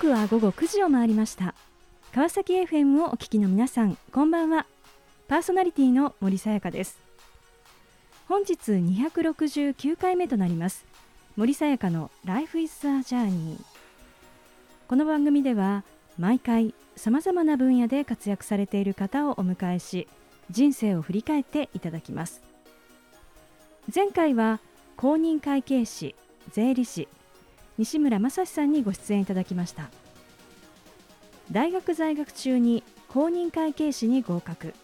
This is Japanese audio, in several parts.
刻は午後9時を回りました。川崎 FM をお聞きの皆さんこんばんは。パーソナリティの森さやかです。本日269回目となります。森さやかの Life is a Journey この番組では毎回さまざまな分野で活躍されている方をお迎えし人生を振り返っていただきます。前回は公認会計士税理士西村正史さんにご出演いただきました。大学在学中に公認会計士に合格。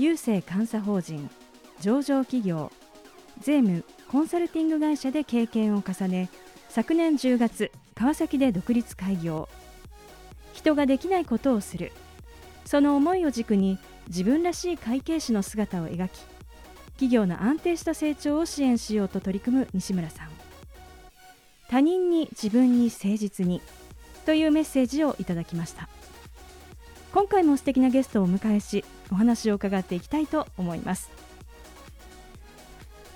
郵政監査法人上場企業。税務コンサルティング会社で経験を重ね昨年10月川崎で独立開業。人ができないことをする。その思いを軸に自分らしい会計士の姿を描き企業の安定した成長を支援しようと取り組む西村さん。他人に自分に誠実にというメッセージをいただきました。今回も素敵なゲストをお迎えしお話を伺っていきたいと思います。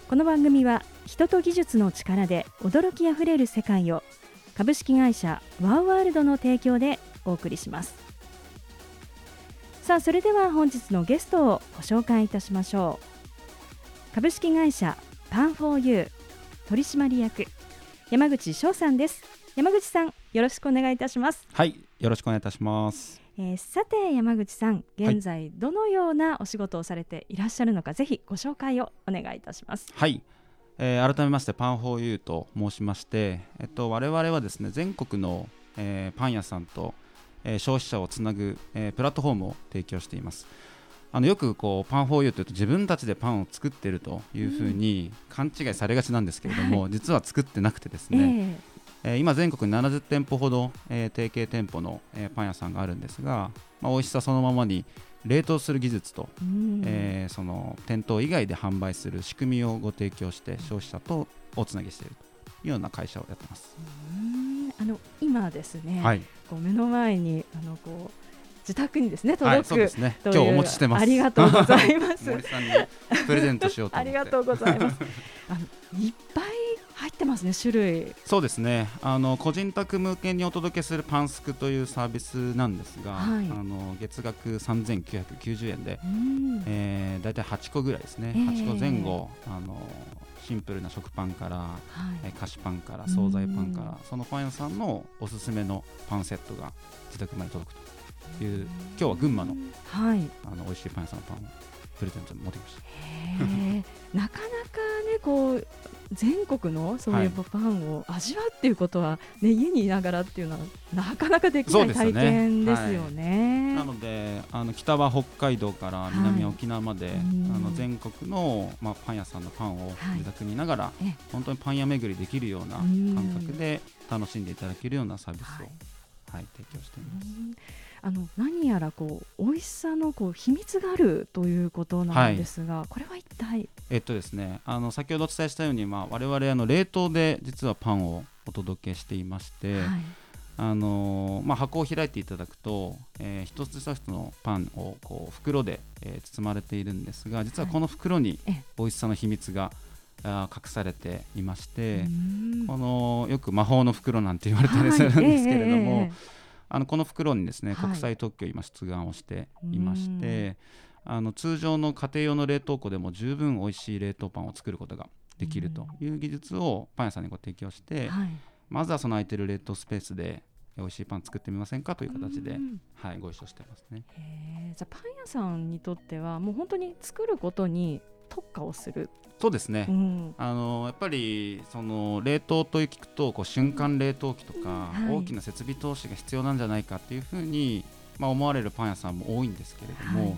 この番組は人と技術の力で驚きあふれる世界を株式会社ワウワールドの提供でお送りします。さあそれでは本日のゲストをご紹介いたしましょう。株式会社パンフォーユー取締役山口翔さんです。山口さんよろしくお願いいたします。はいよろしくお願いいたします。えー、さて山口さん現在どのようなお仕事をされていらっしゃるのか、はい、ぜひご紹介をお願いいたします。はい、えー、改めましてパンフォーユーと申しまして、えっと、我々はですね全国の、えー、パン屋さんと、えー、消費者をつなぐ、えー、プラットフォームを提供していますあのよくこうパンフォーユーというと自分たちでパンを作っているというふうに勘違いされがちなんですけれども、うん、実は作ってなくてですね、えーえ今全国に70店舗ほど、え提携店舗の、えパン屋さんがあるんですが、まあ、美味しさそのままに冷凍する技術と、えー、その店頭以外で販売する仕組みをご提供して消費者とおつなぎしているというような会社をやってます。あの今ですね、はい、こう目の前にあのこう自宅にですね届く、はい、ね今日お持ちしてます。ありがとうございます。プレゼントしようとありがとうございます。あのいっぱい入ってますね種類。そうですね。あの個人宅向けにお届けするパンスクというサービスなんですが、はい、あの月額3990円で、えー、大体8個ぐらいですね、えー、8個前後あのシンプルな食パンから、はい、菓子パンから惣菜パンからそのパン屋さんのおすすめのパンセットが自宅まで届くという今日は群馬の,、はい、あの美味しいパン屋さんのパンをプレゼントに持ってきました。なかなかねこう全国のそういうパンを味わうっていうことは、ね、家にいながらっていうのはなかなかできない体験ですよね。なのであの北は北海道から南は沖縄まで、はい、あの全国の、まあ、パン屋さんのパンを自宅にいながら、はい、本当にパン屋巡りできるような感覚で楽しんでいただけるようなサービスを、はい、はい、提供しています。あの何やらこう美味しさのこう秘密があるということなんですが、はい、これは一体？えっとですねあの先ほどお伝えしたように、まあ、我々あの冷凍で実はパンをお届けしていまして、はい、あのまあ、箱を開いていただくと、えー、一つ一つのパンをこう袋で、えー、包まれているんですが実はこの袋に美味しさの秘密が、あ隠されていましてこのよく魔法の袋なんて言われたりするんですけれども、あのこの袋にですね、国際特許を今出願をしていまして、あの通常の家庭用の冷凍庫でも十分美味しい冷凍パンを作ることができるという技術をパン屋さんにご提供して、はい、まずはその空いてる冷凍スペースで美味しいパン作ってみませんかという形で、はい、ご一緒してますね。じゃパン屋さんにとってはもう本当に作ることに特化をする。そうですね、うん、あのやっぱりその冷凍と聞くとこう瞬間冷凍機とか、大きな設備投資が必要なんじゃないかっていうふうに、まあ、思われるパン屋さんも多いんですけれども、はい、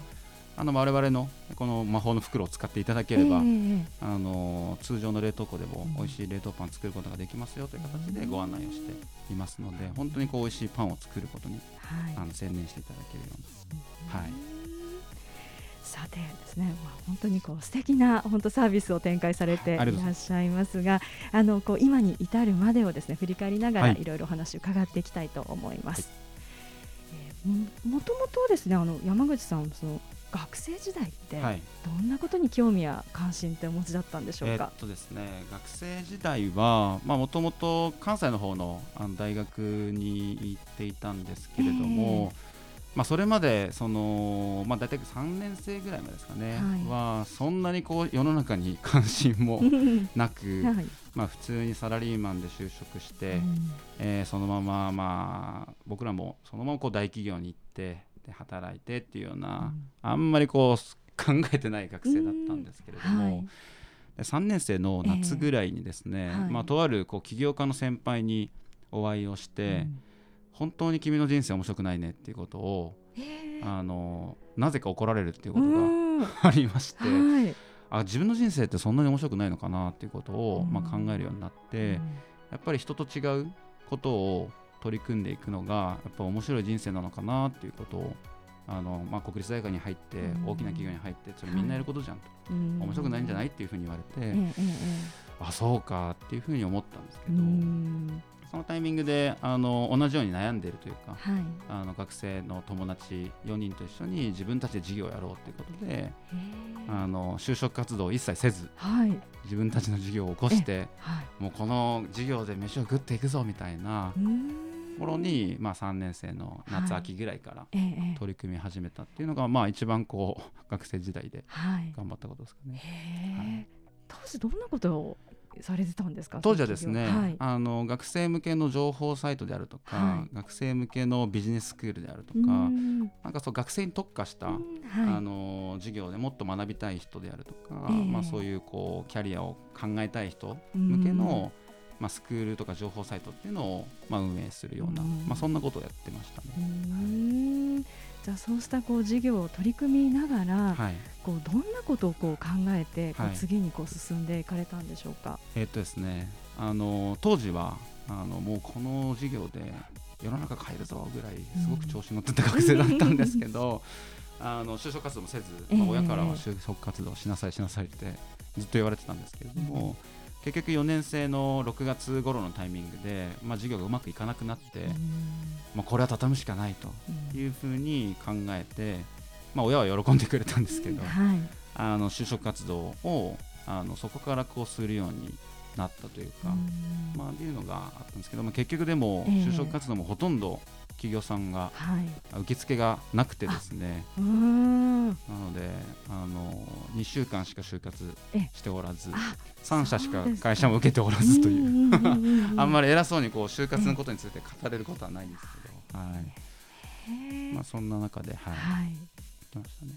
あの我々のこの魔法の袋を使っていただければ、えー、あの通常の冷凍庫でも美味しい冷凍パン作ることができますよという形でご案内をしていますので本当にこう美味しいパンを作ることに、はい、あの専念していただけるような。はいさてですね、まあ、本当にこう素敵な本当サービスを展開されていらっしゃいますが、あのこう今に至るまでをですね振り返りながらい。ろいろお話を伺っていきたいと思います。はい、えー、もともとですねあの山口さんその学生時代ってどんなことに興味や関心ってお持ちだったんでしょうか、えっとですね、学生時代はもともと関西の方のあの大学に行っていたんですけれども、えーまあ、それまでその、まあ、大体3年生ぐらいまでですかね、はい、はそんなにこう世の中に関心も なく、はい、まあ、普通にサラリーマンで就職して、うん、えー、そのまま、まあ、僕らもそのままこう大企業に行ってで働いてっていうような、うん、あんまりこう考えてない学生だったんですけれども。はい。3年生の夏ぐらいにですね、えー。はい、まあ、とあるこう起業家の先輩にお会いをして、うん本当に君の人生面白くないねっていうことを、あのなぜか怒られるっていうことが ありまして、はい、あ自分の人生ってそんなに面白くないのかなっていうことを、まあ、考えるようになって、やっぱり人と違うことを取り組んでいくのがやっぱ面白い人生なのかなっていうことをあのまあ、国立大学に入って大きな企業に入ってそれみんなやることじゃんと、面白くないんじゃないっていうふうに言われて、あそうかっていうふうに思ったんですけど、そのタイミングであの同じように悩んでいるというか、はい、あの学生の友達4人と一緒に自分たちで事業をやろうということであの就職活動を一切せず、はい、自分たちの事業を起こして、はい、もうこの事業で飯を食っていくぞみたいなところに、まあ、3年生の夏、秋ぐらいから取り組み始めたっていうのが、まあ、一番こう学生時代で頑張ったことですかね。当時どんなことをされてたんですか？当時はですね、は。い、あの学生向けの情報サイトであるとか、はい、学生向けのビジネススクールであるとかなんかそう学生に特化した、はい、あの授業でもっと学びたい人であるとか、えー、まあ、そういうこうキャリアを考えたい人向けの、まあ、スクールとか情報サイトっていうのを、まあ、運営するような、まあ、そんなことをやってましたね。じゃあそうしたこう事業を取り組みながら、はい、こうどんなことをこう考えてこう次にこう進んでいかれたんでしょうか？えー、っとですねあの当時はあのもうこの事業で世の中変えるぞぐらいすごく調子に乗ってた学生だったんですけど、うん、あの就職活動もせず、まあ、親からは就職活動しなさいしなさいってずっと言われてたんですけれども、結局4年生の6月頃のタイミングで、まあ、授業がうまくいかなくなって、まあ、これは畳むしかないというふうに考えて、まあ、親は喜んでくれたんですけど、はい、あの就職活動をあのそこからこうするようになったというか、まあ、っていうのがあったんですけど、まあ、結局でも就職活動もほとんど企業さんが受付がなくてですね、なのであの2週間しか就活しておらず3社しか会社も受けておらずという。あんまり偉そうにこう就活のことについて語れることはないんですけど、はい。まあ、そんな中で、はい。はい、ましたね。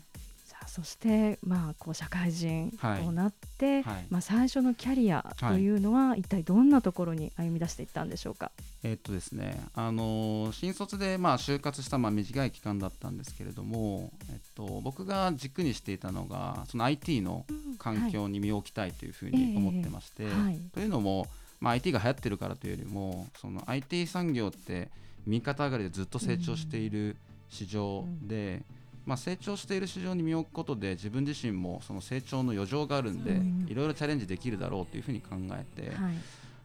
そして、まあ、こう社会人となって、はい、まあ、最初のキャリアというのは、はい、一体どんなところに歩み出していったんでしょうか？えー、っとですね、あのー、新卒でまあ就活したまあ短い期間だったんですけれども、えっと、僕が軸にしていたのがその IT の環境に身を置きたいというふうに思ってまして、はい、というのも、まあ、IT が流行ってるからというよりもその IT 産業って右肩上がりでずっと成長している市場で、うんまあ、成長している市場に身を置くことで自分自身もその成長の余剰があるんで、いろいろチャレンジできるだろうというふうに考えて、はい、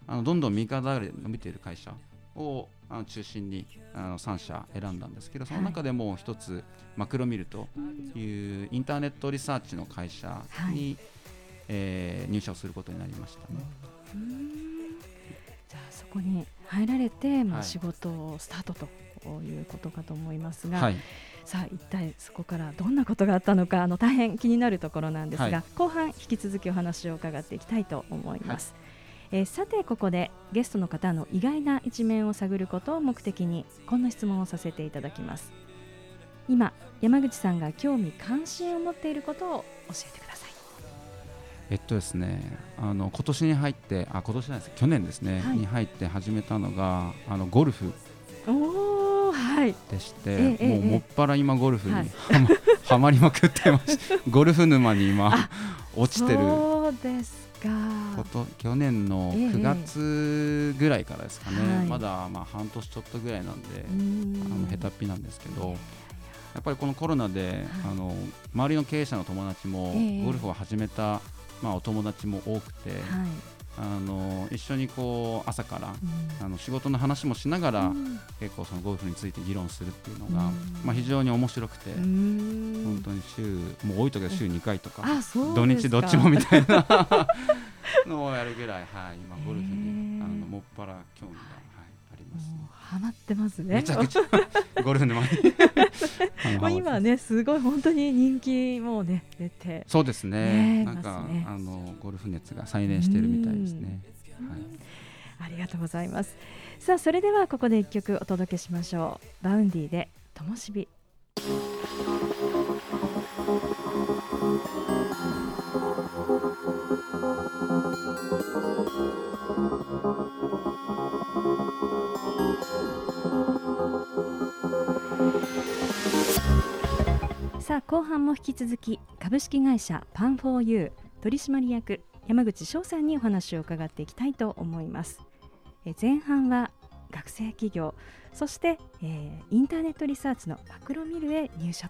あのどんどん右肩上がりで伸びている会社をあの中心にあの3社選んだんですけどその中でも一つ、マクロミルというインターネットリサーチの会社に、はい、えー、入社をすることになりましたね。じゃあそこに入られて、まあ、仕事をスタートということかと思いますが、はい、さあ一体そこからどんなことがあったのかあの大変気になるところなんですが、はい、後半引き続きお話を伺っていきたいと思います。はい、えー、さてここでゲストの方の意外な一面を探ることを目的にこんな質問をさせていただきます。今山口さんが興味関心を持っていることを教えてください。えっとですねあの今年に入ってあ今年なんです去年ですね、はい、に入って始めたのがあのゴルフ。おでして、はい、もうもっぱら今ゴルフにはま, はまりまくってます。ゴルフ沼に今落ちてるそうですか。こと去年の9月ぐらいからですかね、はい、まだまあ半年ちょっとぐらいなんであの下手っぴなんですけど。やっぱりこのコロナで、はい、あの周りの経営者の友達もゴルフを始めた、まあ、お友達も多くて、はいあの一緒にこう朝から、あの仕事の話もしながら、結構そのゴルフについて議論するっていうのが、まあ、非常に面白くて本当に週もう多い時は週2回とか土日どっちもみたいな のをやるぐらい、はい、今ゴルフにあのもっぱら興味が、はい、ありますね。ハマってますね。めちゃくちゃ ゴルフ沼に もう今ねすごい本当に人気もうね出てそうですね。ねなんか、ね、あのゴルフ熱が再燃してるみたいですね。はい。ありがとうございます。さあそれではここで一曲お届けしましょう。 Vaundy でとも後半も引き続き株式会社パンフォーユー取締役山口翔さんにお話を伺っていきたいと思います。え前半は学生企業そして、えー、インターネットリサーチのマクロミルへ入社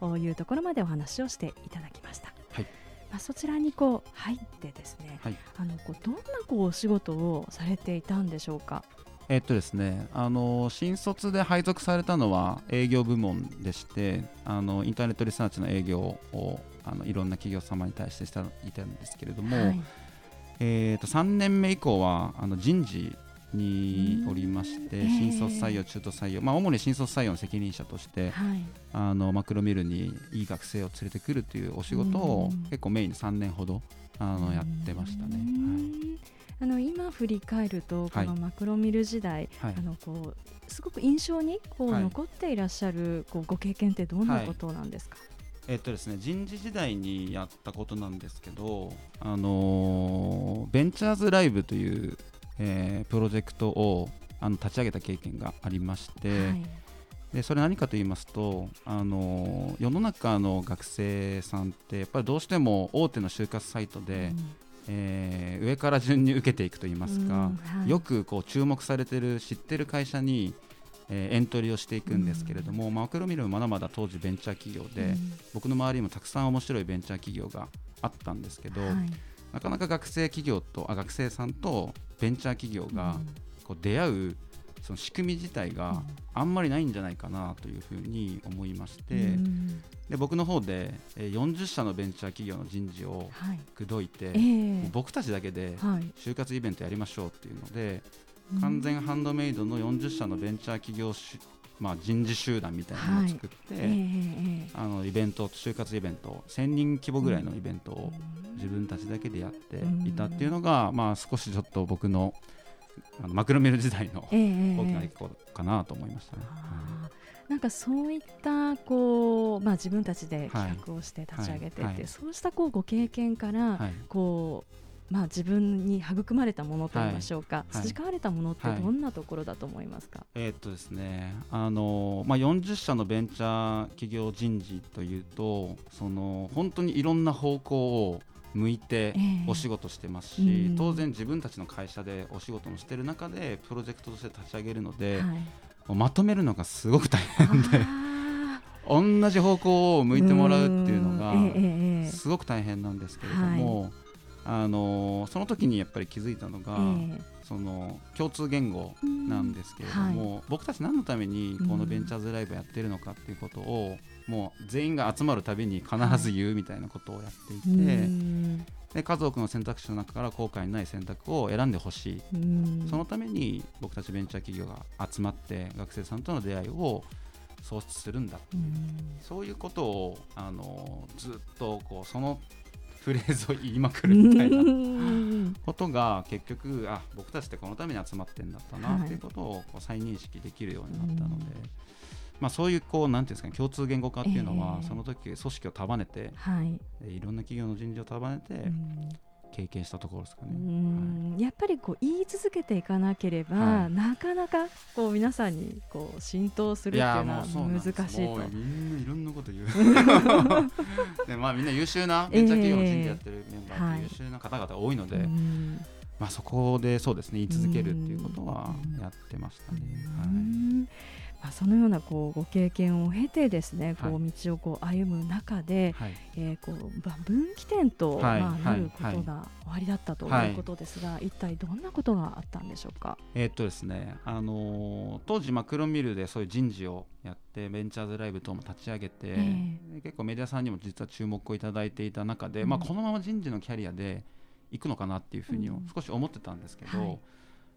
というところまでお話をしていただきました、はい。まあ、そちらにこう入ってですね、はい、あのこうどんなこうお仕事をされていたんでしょうか？えっとですね、あの新卒で配属されたのは営業部門でしてあのインターネットリサーチの営業をあのいろんな企業様に対してしていたんですけれども、はい、えー、と3年目以降はあの人事におりまして、新卒採用、中途採用、まあ、主に新卒採用の責任者として、はい、あのマクロミルにいい学生を連れてくるというお仕事を結構メインに3年ほどあのやってましたね。はいあの今振り返るとこのマクロミル時代、はい、あのこうすごく印象にこう残っていらっしゃるこうご経験ってどんなことなんですか、えっとですね、人事時代にやったことなんですけど、あのー、ベンチャーズライブという、えー、プロジェクトをあの立ち上げた経験がありまして、はい、でそれ何かと言いますと、あのー、世の中の学生さんってやっぱりどうしても大手の就活サイトで、えー、上から順に受けていくといいますか、はい、よくこう注目されてる知ってる会社に、えー、エントリーをしていくんですけれども、マクロミルもまだまだ当時ベンチャー企業で、僕の周りにもたくさん面白いベンチャー企業があったんですけど、はい、なかなか学生企業とあ学生さんとベンチャー企業がこう出会うその仕組み自体があんまりないんじゃないかなというふうに思いまして、うん、で僕の方で40社のベンチャー企業の人事を口説いて、はいえー、僕たちだけで就活イベントやりましょうっていうので、はい、完全ハンドメイドの40社のベンチャー企業まあ、人事集団みたいなのを作って、はい。えー、あのイベント就活イベント1000人規模ぐらいのイベントを自分たちだけでやっていたっていうのが、まあ、少しちょっと僕のあのマクロメル時代の大きな出来事かなと思いましたね。えー、なんかそういったこう、まあ、自分たちで企画をして立ち上げてって、はい。はい、そうしたこうご経験から、こうまあ、自分に育まれたものといいましょうか、はい、培われたものってどんなところだと思いますか、えー、っとですねあの、まあ、40社のベンチャー企業人事というとその本当にいろんな方向を向いてお仕事してますし、えー、当然自分たちの会社でお仕事もしてる中でプロジェクトとして立ち上げるので、はい、まとめるのがすごく大変で 同じ方向を向いてもらうっていうのがすごく大変なんですけれども、あのその時にやっぱり気づいたのが、えー、その共通言語なんですけれども、はい、僕たち何のためにこのベンチャーズライブやってるのかっていうことを、もう全員が集まるたびに必ず言うみたいなことをやっていて、はい、で数多くの選択肢の中から後悔のない選択を選んでほしい。そのために僕たちベンチャー企業が集まって学生さんとの出会いを創出するんだそういうことをあのずっとこうそのフレーズを言いまくるみたいなことが結局あ僕たちってこのために集まってんだったなっていうことをこう再認識できるようになったので。まあ、そういうこうなんていうんですか、ね、共通言語化っていうのは、えー、その時組織を束ねて、はい、いろんな企業の人事を束ねて、経験したところですかね、はい、やっぱりこう言い続けていかなければ、はい、なかなかこう皆さんにこう浸透するっていうのは難しいと。みんないろんなこと言う。で、まあ、みんな優秀なベンチャー企業の人事やってるメンバーって優秀な方々多いので、えー、まあ、そこでそうですね言い続けるっていうことはやってましたね。はいまあ、そのようなこうご経験を経てですね、こう道をこう歩む中で、はい、えー、こう分岐点と、まあ、なることが終わりだったということですが、はい、一体どんなことがあったんでしょうか？えー、っとですね、あのー、当時マクロミルでそういう人事をやってベンチャーズライブ等も立ち上げて、えー、結構メディアさんにも実は注目をいただいていた中で、うん、まあ、このまま人事のキャリアで行くのかなっていうふうに少し思ってたんですけど。うんはい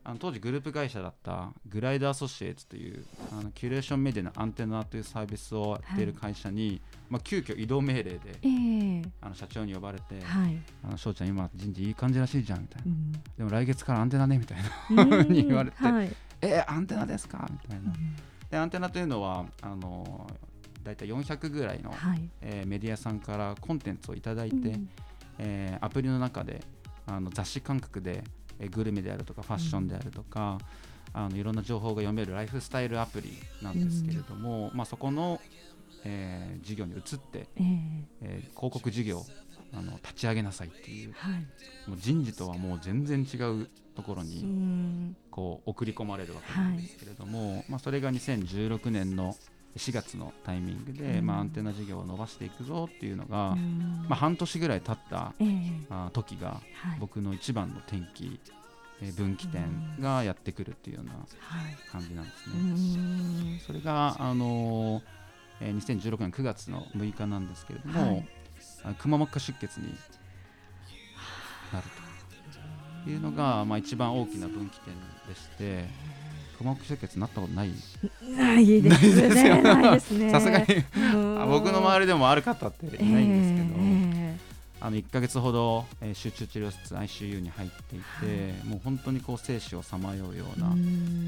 あの当時グループ会社だったグライダーアソシエイツというあのキュレーションメディアのアンテナというサービスをやっている会社に、はい、まあ、急遽移動命令で、えー、あの社長に呼ばれて「はい、あの翔ちゃん今人事いい感じらしいじゃん」みたいな、うん、でも来月からアンテナね」みたいな ふうに言われて「はい、えー、アンテナですか?」みたいな。うん、でアンテナというのはあの大体400ぐらいの、はい、えー、メディアさんからコンテンツを頂いて、うん、えー、アプリの中であの雑誌感覚でえグルメであるとかファッションであるとか、うん、あのいろんな情報が読めるライフスタイルアプリなんですけれども、うん、まあ、そこの、えー、事業に移って、えー、えー、広告事業あの立ち上げなさいっていうはい、もう人事とはもう全然違うところにこう送り込まれるわけなんですけれども、はい、まあ、それが2016年の4月のタイミングで、うん、まあ、アンテナ事業を伸ばしていくぞっていうのが、うん、まあ、半年ぐらい経った、えー、あ時が、僕の一番の転機、えー、分岐点がやってくるっていうような感じなんですね。はい、それが、あのーえー、2016年9月の6日なんですけれども、はい、くも膜下出血になるというのが、まあ、一番大きな分岐点でして。くも膜出血なったことない？ないですね。ないですね。さすがに僕の周りでもある方っていないんですけど、えー、あの1か月ほど、えー、集中治療室 ICU に入っていて、はい、もう本当にこう生死をさまようような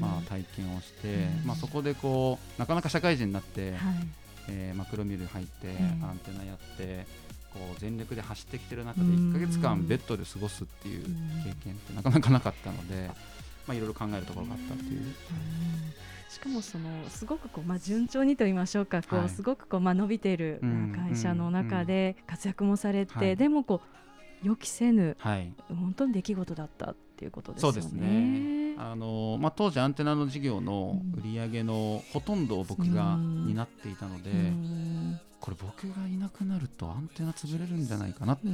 まあ、体験をして、まあ、そこでこうなかなか社会人になって、はい、えー、マクロミル入って、アンテナやって。こう全力で走ってきてる中で1か月間ベッドで過ごすっていう経験ってなかなかなかったので、まあ、いろいろ考えるところがあったっていう。しかもそのすごくこう、まあ、順調にと言いましょうかこう、すごくこう、まあ、伸びている会社の中で活躍もされて、でもこう予期せぬ、はい、本当に出来事だったっていうことですよね。そうですね。あのまあ、当時アンテナの事業の売り上げのほとんどを僕が担っていたので、これ僕がいなくなるとアンテナ潰れるんじゃないかなって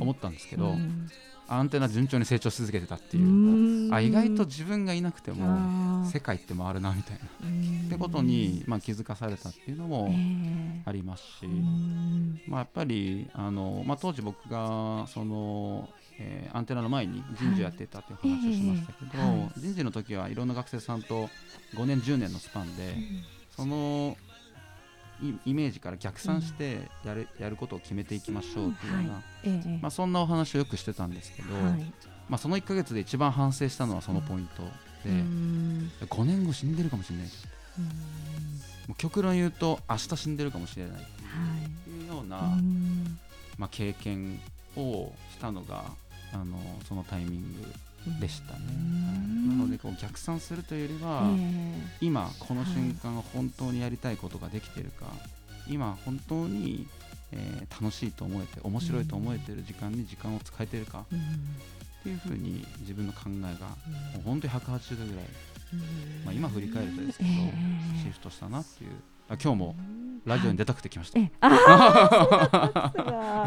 思ったんですけど、アンテナ順調に成長し続けてたっていう。あ意外と自分がいなくても世界って回るなみたいな。ってことに、まあ、気づかされたっていうのもありますし、まあ、やっぱりあの、まあ、当時僕がその、えー、アンテナの前に人事をやっていたっていう話をしましたけど、はい、人事の時はいろんな学生さんと5年10年のスパンで、そのイメージから逆算してやる,、やることを決めていきましょうというような、はい。まあ、そんなお話をよくしてたんですけど、はい、まあ、その1か月で一番反省したのはそのポイントで、うん、5年後死んでるかもしれないじゃん、もう極論言うと明日死んでるかもしれないっていうような、まあ、経験をしたのがあのそのタイミングでしたね、なのでこう逆算するというよりは、えー、今この瞬間が本当にやりたいことができているか、はい、今本当に、えー、楽しいと思えて面白いと思えている時間に時間を使えているか、っていうふうに自分の考えが、もう本当に180度ぐらい、まあ、今振り返るとですけど、えー、シフトしたなっていうあ今日もラジオに出たくて来ました。あ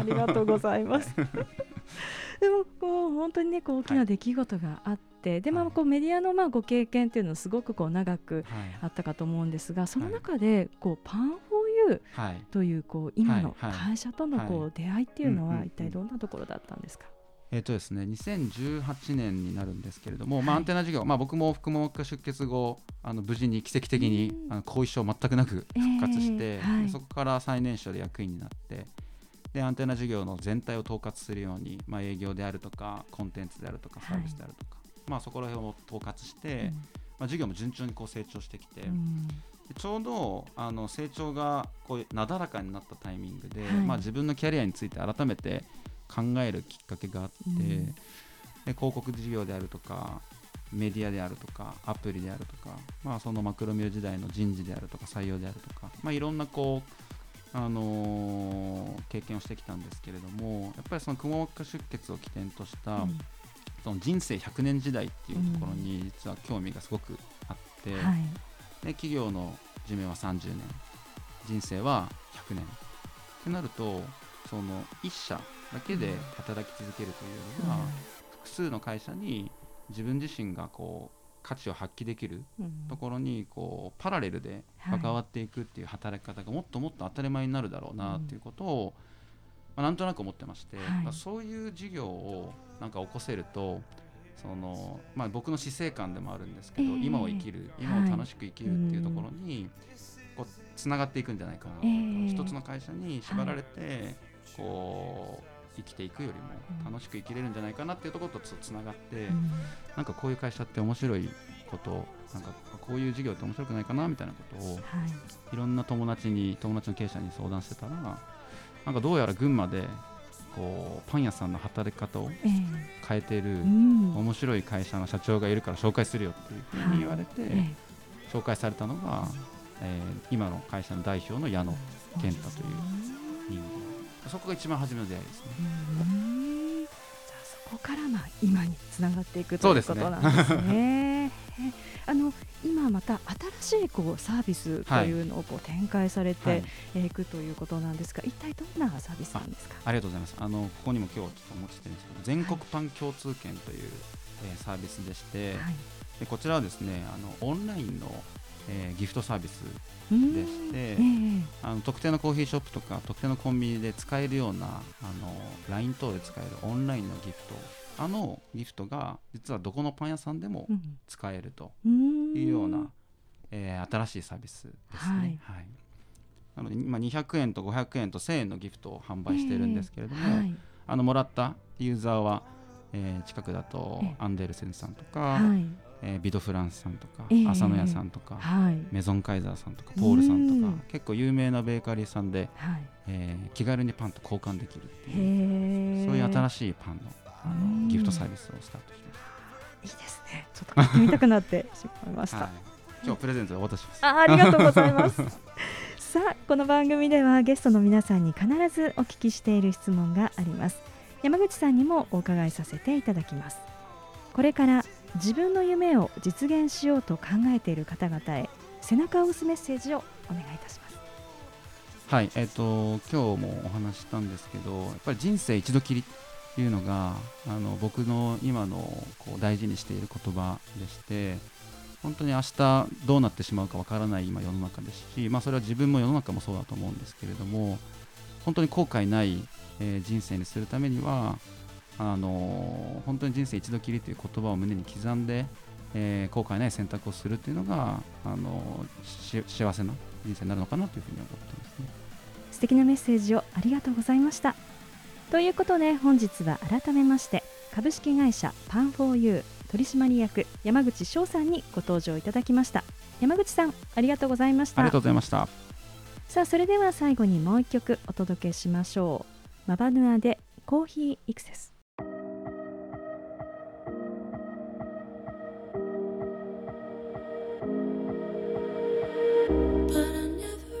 ありがとうございます。でもこう本当にねこう大きな出来事があって、はい、でまあこうメディアのまあご経験っていうのはすごくこう長くあったかと思うんですが、その中でこうパンフォーユーというこう今の会社とのこう出会いっていうのは一体どんなところだったんですか？えーとですね、2018年になるんですけれども、はい、まあ、アンテナ事業、まあ、僕も腹膜下出血後あの無事に奇跡的に、あの後遺症全くなく復活して、えーはい、そこから最年少で役員になってでアンテナ事業の全体を統括するように、まあ、営業であるとかコンテンツであるとかサービスであるとか、はい、まあ、そこら辺を統括して、うん、まあ、事業も順調にこう成長してきて、うん、ちょうどあの成長がこうなだらかになったタイミングで、はい、まあ、自分のキャリアについて改めて考えるきっかけがあって、うん、で広告事業であるとかメディアであるとかアプリであるとか、まあ、そのマクロミュー時代の人事であるとか採用であるとか、まあ、いろんなこうあのー、経験をしてきたんですけれどもやっぱりそのくも膜下出血を起点とした、うん、その人生100年時代っていうところに実は興味がすごくあって、うんはい、で企業の寿命は30年人生は100年。ってなるとその1社だけで働き続けるというよりは、複数の会社に自分自身がこう価値を発揮できるところにこうパラレルで関わっていくっていう働き方がもっともっと当たり前になるだろうなっていうことを、まあ、なんとなく思ってまして、はい、そういう事業をなんか起こせるとその、まあ、僕の死生観でもあるんですけど、えー、今を生きる今を楽しく生きるっていうところに、こうつながっていくんじゃないかな、えー、一つの会社に縛られて、こう生きていくよりも楽しく生きれるんじゃないかなっていうところとつながって、うん、なんかこういう会社って面白いことなんかこういう事業って面白くないかなみたいなことを、はい、いろんな友達に友達の経営者に相談してたらなんかどうやら群馬でこうパン屋さんの働き方を変えている面白い会社の社長がいるから紹介するよっていうふうに言われて、紹介されたのが、えー、今の会社の代表の矢野健太という人間そこが一番初めの出会いですね。じゃあそこからまあ今につながっていくということなんですね。あの今また新しいこうサービスというのをこう展開されてい。くということなんですが、はい、一体どんなサービスなんですか？ありがとうございます。あのここにも今日ちょっとお持ちしてるんですけど全国パン共通券という、えー、サービスでして、はい、でこちらはですねあのオンラインのえー、ギフトサービスでして、えー、あの特定のコーヒーショップとか特定のコンビニで使えるようなあの LINE 等で使えるオンラインのギフト。あのギフトが実はどこのパン屋さんでも使えるというような、うん、えー、新しいサービスですね。はい、はい、なので今200円と500円と1000円のギフトを販売してるんですけれども、えーはい、あのもらったユーザーは、えー、近くだとアンデルセンさんとか、はいえー、ビドフランスさんとか、えー、浅野屋さんとか、はい、メゾンカイザーさんとかポールさんとか結構有名なベーカリーさんで、はい。えー、気軽にパンと交換できるっていうそういう新しいパンのあのギフトサービスをスタートしましたいいですね。ちょっと買ってみたくなって しまいました、はい、今日プレゼントお渡しします。あありがとうございます。さあこの番組ではゲストの皆さんに必ずお聞きしている質問があります。山口さんにもお伺いさせていただきます。これから自分の夢を実現しようと考えている方々へ背中を押すメッセージをお願いいたします。はい、えっ、ー、と今日もお話したんですけど、やっぱり人生一度きりっていうのがあの僕の今のこう大事にしている言葉でして、本当に明日どうなってしまうかわからない今世の中ですし、まあそれは自分も世の中もそうだと思うんですけれども、本当に後悔ない、えー、人生にするためにはあの本当に人生一度きりという言葉を胸に刻んで、えー、後悔ない選択をするというのがあの幸せな人生になるのかなというふうに思ってますね。素敵なメッセージをありがとうございました。ということで本日は改めまして株式会社パンフォーユー取締役山口翔さんにご登場いただきました。山口さんありがとうございました。ありがとうございました。さあそれでは最後にもう一曲お届けしましょう。マバヌアでコーヒーイクセス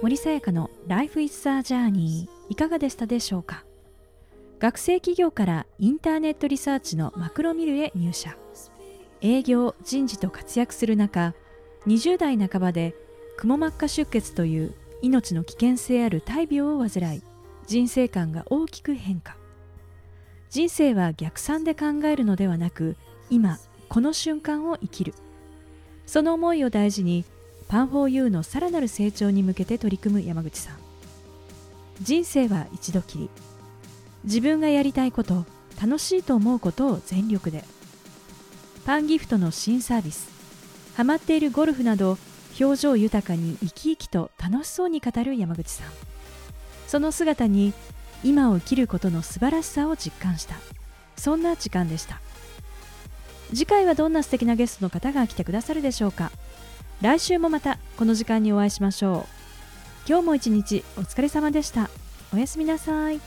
森さやかの Life is a Journey いかがでしたでしょうか？学生企業からインターネットリサーチのマクロミルへ入社。営業人事と活躍する中20代半ばでくも膜下出血という命の危険性ある大病を患い人生観が大きく変化。人生は逆算で考えるのではなく今この瞬間を生きる。その思いを大事にパンフォーユーのさらなる成長に向けて取り組む山口さん。人生は一度きり。自分がやりたいこと楽しいと思うことを全力で。パンギフトの新サービス。ハマっているゴルフなど表情豊かに生き生きと楽しそうに語る山口さん。その姿に今を生きることの素晴らしさを実感した。そんな時間でした。次回はどんな素敵なゲストの方が来てくださるでしょうか。来週もまたこの時間にお会いしましょう。今日も一日お疲れ様でした。おやすみなさい。